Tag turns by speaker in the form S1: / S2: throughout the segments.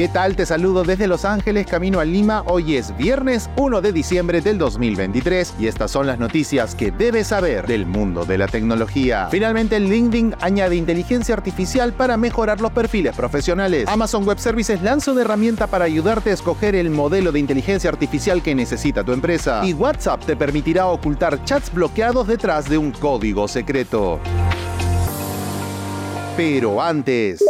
S1: ¿Qué tal? Te saludo desde Los Ángeles, camino a Lima. Hoy es viernes 1 de diciembre del 2023 y estas son las noticias que debes saber del mundo de la tecnología. Finalmente, LinkedIn añade inteligencia artificial para mejorar los perfiles profesionales. Amazon Web Services lanza una herramienta para ayudarte a escoger el modelo de inteligencia artificial que necesita tu empresa. Y WhatsApp te permitirá ocultar chats bloqueados detrás de un código secreto. Pero antes...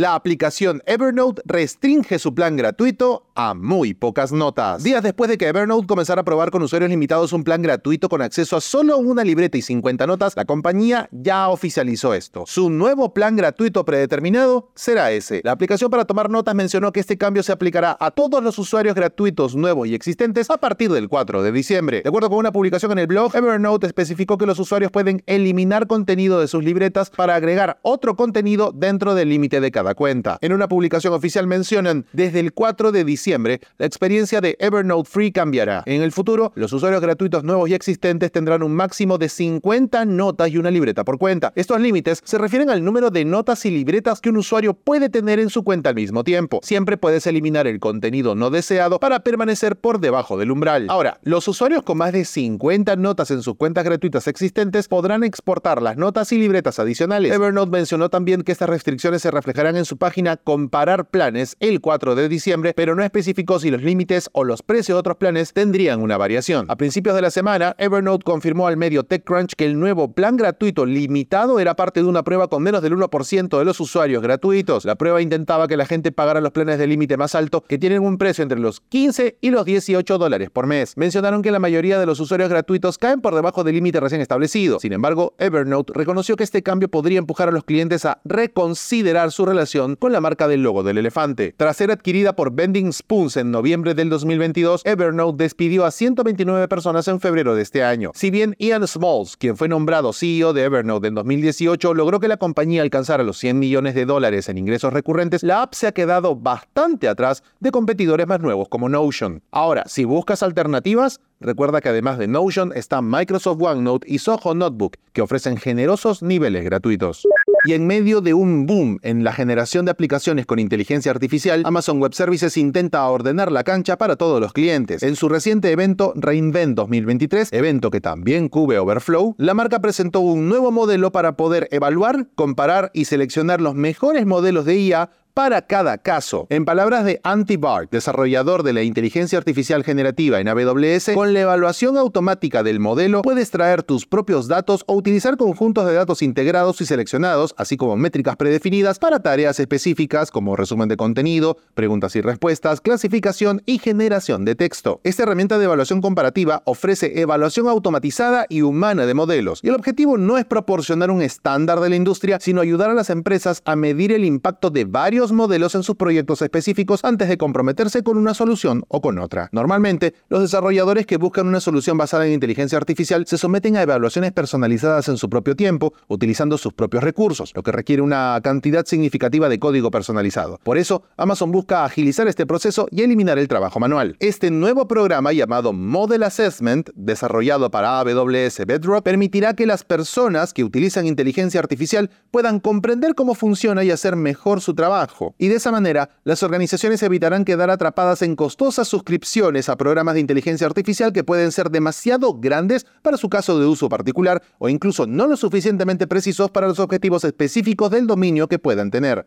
S1: La aplicación Evernote restringe su plan gratuito a muy pocas notas. Días después de que Evernote comenzara a probar con usuarios limitados un plan gratuito con acceso a solo una libreta y 50 notas, la compañía ya oficializó esto. Su nuevo plan gratuito predeterminado será ese. La aplicación para tomar notas mencionó que este cambio se aplicará a todos los usuarios gratuitos nuevos y existentes a partir del 4 de diciembre. De acuerdo con una publicación en el blog, Evernote especificó que los usuarios pueden eliminar contenido de sus libretas para agregar otro contenido dentro del límite de cada cuenta. En una publicación oficial mencionan, desde el 4 de diciembre la experiencia de Evernote Free cambiará. En el futuro, los usuarios gratuitos nuevos y existentes tendrán un máximo de 50 notas y una libreta por cuenta. Estos límites se refieren al número de notas y libretas que un usuario puede tener en su cuenta al mismo tiempo. Siempre puedes eliminar el contenido no deseado para permanecer por debajo del umbral. Ahora, los usuarios con más de 50 notas en sus cuentas gratuitas existentes podrán exportar las notas y libretas adicionales. Evernote mencionó también que estas restricciones se reflejarán en su página Comparar planes el 4 de diciembre, pero no es especificó si los límites o los precios de otros planes tendrían una variación. A principios de la semana, Evernote confirmó al medio TechCrunch que el nuevo plan gratuito limitado era parte de una prueba con menos del 1% de los usuarios gratuitos. La prueba intentaba que la gente pagara los planes de límite más alto, que tienen un precio entre los 15 y los 18 dólares por mes. Mencionaron que la mayoría de los usuarios gratuitos caen por debajo del límite recién establecido. Sin embargo, Evernote reconoció que este cambio podría empujar a los clientes a reconsiderar su relación con la marca del logo del elefante. Tras ser adquirida por Bending en noviembre del 2022, Evernote despidió a 129 personas en febrero de este año. Si bien Ian Smalls, quien fue nombrado CEO de Evernote en 2018, logró que la compañía alcanzara los 100 millones de dólares en ingresos recurrentes, la app se ha quedado bastante atrás de competidores más nuevos como Notion. Ahora, si buscas alternativas, Recuerda que además de Notion está Microsoft OneNote y Soho Notebook, que ofrecen generosos niveles gratuitos. Y en medio de un boom en la generación de aplicaciones con inteligencia artificial, Amazon Web Services intenta ordenar la cancha para todos los clientes. En su reciente evento Reinvent 2023, evento que también cubre Overflow, la marca presentó un nuevo modelo para poder evaluar, comparar y seleccionar los mejores modelos de IA para cada caso. En palabras de Andy Bart, desarrollador de la inteligencia artificial generativa en AWS, con la evaluación automática del modelo puedes traer tus propios datos o utilizar conjuntos de datos integrados y seleccionados, así como métricas predefinidas para tareas específicas como resumen de contenido, preguntas y respuestas, clasificación y generación de texto. Esta herramienta de evaluación comparativa ofrece evaluación automatizada y humana de modelos, y el objetivo no es proporcionar un estándar de la industria, sino ayudar a las empresas a medir el impacto de varios modelos en sus proyectos específicos antes de comprometerse con una solución o con otra. Normalmente, los desarrolladores que buscan una solución basada en inteligencia artificial se someten a evaluaciones personalizadas en su propio tiempo, utilizando sus propios recursos, lo que requiere una cantidad significativa de código personalizado. Por eso, Amazon busca agilizar este proceso y eliminar el trabajo manual. Este nuevo programa llamado Model Assessment, desarrollado para AWS Bedrock, permitirá que las personas que utilizan inteligencia artificial puedan comprender cómo funciona y hacer mejor su trabajo y de esa manera las organizaciones evitarán quedar atrapadas en costosas suscripciones a programas de inteligencia artificial que pueden ser demasiado grandes para su caso de uso particular o incluso no lo suficientemente precisos para los objetivos específicos del dominio que puedan tener.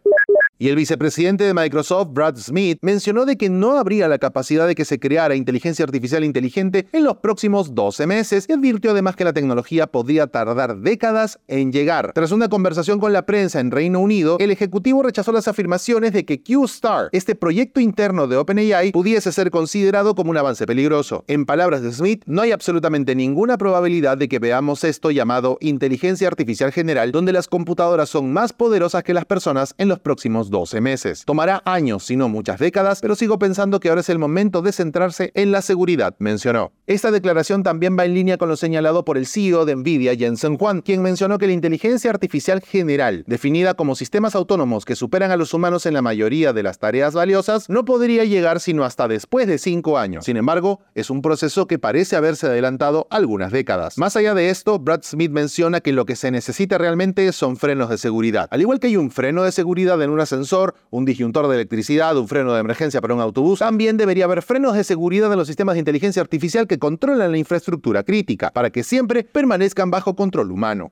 S1: Y el vicepresidente de Microsoft, Brad Smith, mencionó de que no habría la capacidad de que se creara inteligencia artificial inteligente en los próximos 12 meses y advirtió además que la tecnología podría tardar décadas en llegar. Tras una conversación con la prensa en Reino Unido, el ejecutivo rechazó las afirmaciones de que Q-Star, este proyecto interno de OpenAI, pudiese ser considerado como un avance peligroso. En palabras de Smith, no hay absolutamente ninguna probabilidad de que veamos esto llamado inteligencia artificial general, donde las computadoras son más poderosas que las personas en los próximos 12 meses. Tomará años, si no muchas décadas, pero sigo pensando que ahora es el momento de centrarse en la seguridad, mencionó. Esta declaración también va en línea con lo señalado por el CEO de Nvidia, Jensen Huang, quien mencionó que la inteligencia artificial general, definida como sistemas autónomos que superan a los humanos en la mayoría de las tareas valiosas, no podría llegar sino hasta después de cinco años. Sin embargo, es un proceso que parece haberse adelantado algunas décadas. Más allá de esto, Brad Smith menciona que lo que se necesita realmente son frenos de seguridad. Al igual que hay un freno de seguridad en un ascensor, un disjuntor de electricidad, un freno de emergencia para un autobús, también debería haber frenos de seguridad en los sistemas de inteligencia artificial que controlan la infraestructura crítica, para que siempre permanezcan bajo control humano.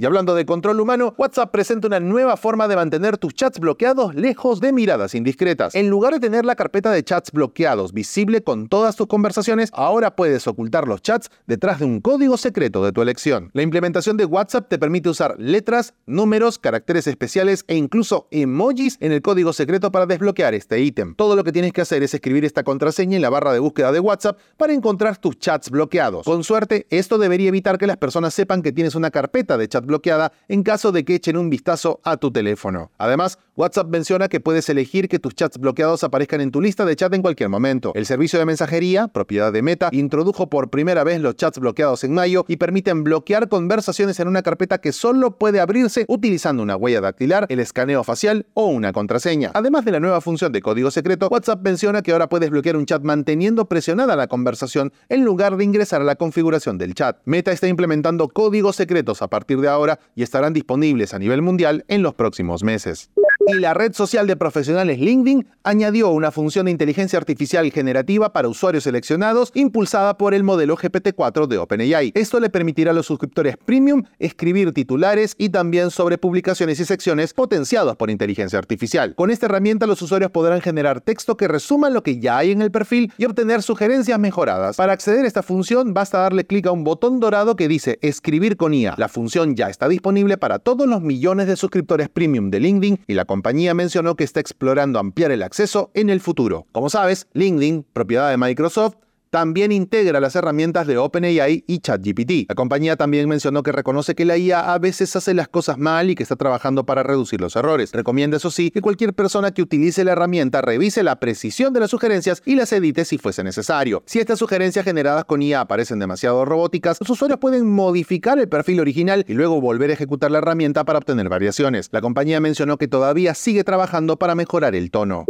S1: Y hablando de control humano, WhatsApp presenta una nueva forma de mantener tus chats bloqueados lejos de miradas indiscretas. En lugar de tener la carpeta de chats bloqueados visible con todas tus conversaciones, ahora puedes ocultar los chats detrás de un código secreto de tu elección. La implementación de WhatsApp te permite usar letras, números, caracteres especiales e incluso emojis en el código secreto para desbloquear este ítem. Todo lo que tienes que hacer es escribir esta contraseña en la barra de búsqueda de WhatsApp para encontrar tus chats bloqueados. Con suerte, esto debería evitar que las personas sepan que tienes una carpeta de chat bloqueada en caso de que echen un vistazo a tu teléfono. Además, WhatsApp menciona que puedes elegir que tus chats bloqueados aparezcan en tu lista de chat en cualquier momento. El servicio de mensajería, propiedad de Meta, introdujo por primera vez los chats bloqueados en mayo y permiten bloquear conversaciones en una carpeta que solo puede abrirse utilizando una huella dactilar, el escaneo facial o una contraseña. Además de la nueva función de código secreto, WhatsApp menciona que ahora puedes bloquear un chat manteniendo presionada la conversación en lugar de ingresar a la configuración del chat. Meta está implementando códigos secretos a partir de ahora y estarán disponibles a nivel mundial en los próximos meses. Y la red social de profesionales LinkedIn añadió una función de inteligencia artificial generativa para usuarios seleccionados impulsada por el modelo GPT-4 de OpenAI. Esto le permitirá a los suscriptores premium escribir titulares y también sobre publicaciones y secciones potenciados por inteligencia artificial. Con esta herramienta los usuarios podrán generar texto que resuma lo que ya hay en el perfil y obtener sugerencias mejoradas. Para acceder a esta función basta darle clic a un botón dorado que dice escribir con IA. La función ya está disponible para todos los millones de suscriptores premium de LinkedIn y la compañía mencionó que está explorando ampliar el acceso en el futuro. Como sabes, LinkedIn, propiedad de Microsoft, también integra las herramientas de OpenAI y ChatGPT. La compañía también mencionó que reconoce que la IA a veces hace las cosas mal y que está trabajando para reducir los errores. Recomienda, eso sí, que cualquier persona que utilice la herramienta revise la precisión de las sugerencias y las edite si fuese necesario. Si estas sugerencias generadas con IA parecen demasiado robóticas, los usuarios pueden modificar el perfil original y luego volver a ejecutar la herramienta para obtener variaciones. La compañía mencionó que todavía sigue trabajando para mejorar el tono.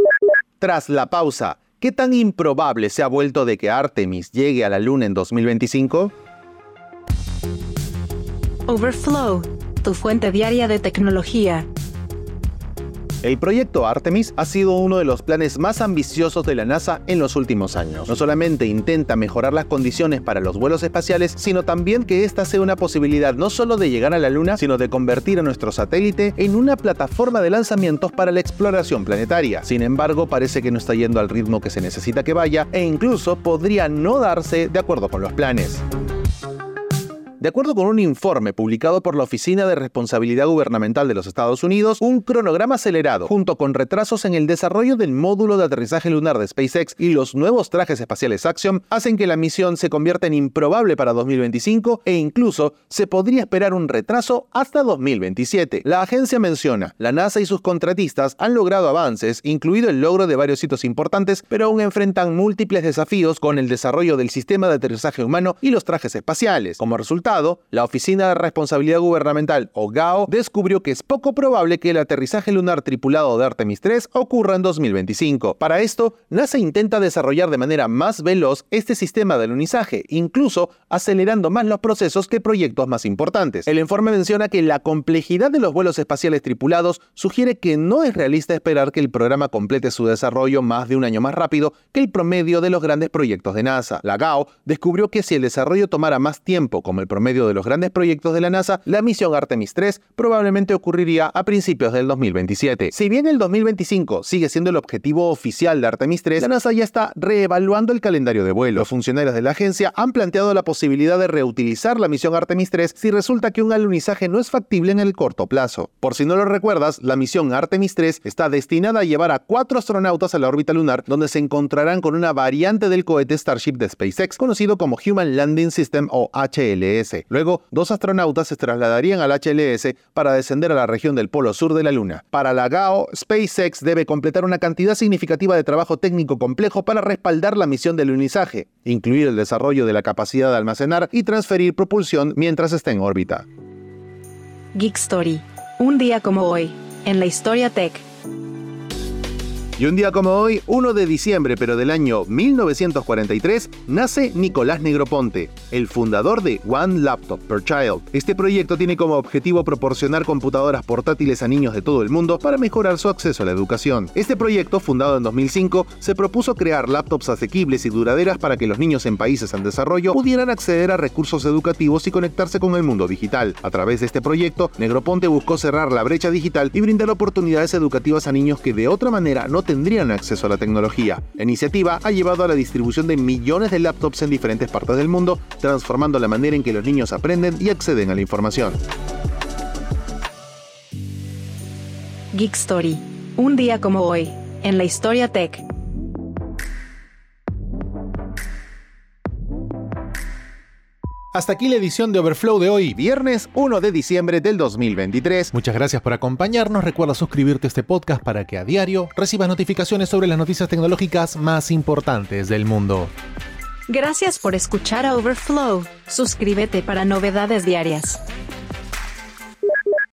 S1: Tras la pausa, ¿Qué tan improbable se ha vuelto de que Artemis llegue a la Luna en 2025?
S2: Overflow, tu fuente diaria de tecnología.
S1: El proyecto Artemis ha sido uno de los planes más ambiciosos de la NASA en los últimos años. No solamente intenta mejorar las condiciones para los vuelos espaciales, sino también que esta sea una posibilidad no solo de llegar a la Luna, sino de convertir a nuestro satélite en una plataforma de lanzamientos para la exploración planetaria. Sin embargo, parece que no está yendo al ritmo que se necesita que vaya e incluso podría no darse de acuerdo con los planes. De acuerdo con un informe publicado por la Oficina de Responsabilidad Gubernamental de los Estados Unidos, un cronograma acelerado, junto con retrasos en el desarrollo del módulo de aterrizaje lunar de SpaceX y los nuevos trajes espaciales Axiom, hacen que la misión se convierta en improbable para 2025 e incluso se podría esperar un retraso hasta 2027. La agencia menciona, la NASA y sus contratistas han logrado avances, incluido el logro de varios hitos importantes, pero aún enfrentan múltiples desafíos con el desarrollo del sistema de aterrizaje humano y los trajes espaciales. Como resultado, la Oficina de Responsabilidad Gubernamental, o GAO, descubrió que es poco probable que el aterrizaje lunar tripulado de Artemis 3 ocurra en 2025. Para esto, NASA intenta desarrollar de manera más veloz este sistema de alunizaje, incluso acelerando más los procesos que proyectos más importantes. El informe menciona que la complejidad de los vuelos espaciales tripulados sugiere que no es realista esperar que el programa complete su desarrollo más de un año más rápido que el promedio de los grandes proyectos de NASA. La GAO descubrió que si el desarrollo tomara más tiempo como el promedio medio de los grandes proyectos de la NASA, la misión Artemis 3 probablemente ocurriría a principios del 2027. Si bien el 2025 sigue siendo el objetivo oficial de Artemis 3, la NASA ya está reevaluando el calendario de vuelo. Los funcionarios de la agencia han planteado la posibilidad de reutilizar la misión Artemis 3 si resulta que un alunizaje no es factible en el corto plazo. Por si no lo recuerdas, la misión Artemis 3 está destinada a llevar a cuatro astronautas a la órbita lunar, donde se encontrarán con una variante del cohete Starship de SpaceX, conocido como Human Landing System o HLS. ISS. Luego, dos astronautas se trasladarían al HLS para descender a la región del polo sur de la Luna. Para la GAO, SpaceX debe completar una cantidad significativa de trabajo técnico complejo para respaldar la misión del lunizaje, incluir el desarrollo de la capacidad de almacenar y transferir propulsión mientras esté en órbita.
S2: Geek Story. Un día como hoy, en la historia tech.
S1: Y un día como hoy, 1 de diciembre pero del año 1943, nace Nicolás Negroponte, el fundador de One Laptop Per Child. Este proyecto tiene como objetivo proporcionar computadoras portátiles a niños de todo el mundo para mejorar su acceso a la educación. Este proyecto, fundado en 2005, se propuso crear laptops asequibles y duraderas para que los niños en países en desarrollo pudieran acceder a recursos educativos y conectarse con el mundo digital. A través de este proyecto, Negroponte buscó cerrar la brecha digital y brindar oportunidades educativas a niños que de otra manera no tendrían acceso a la tecnología. La iniciativa ha llevado a la distribución de millones de laptops en diferentes partes del mundo, transformando la manera en que los niños aprenden y acceden a la información.
S2: Geek Story. Un día como hoy, en la historia tech.
S3: Hasta aquí la edición de Overflow de hoy.
S1: Viernes 1 de diciembre del 2023.
S3: Muchas gracias por acompañarnos. Recuerda suscribirte a este podcast para que a diario recibas notificaciones sobre las noticias tecnológicas más importantes del mundo.
S2: Gracias por escuchar a Overflow. Suscríbete para novedades diarias.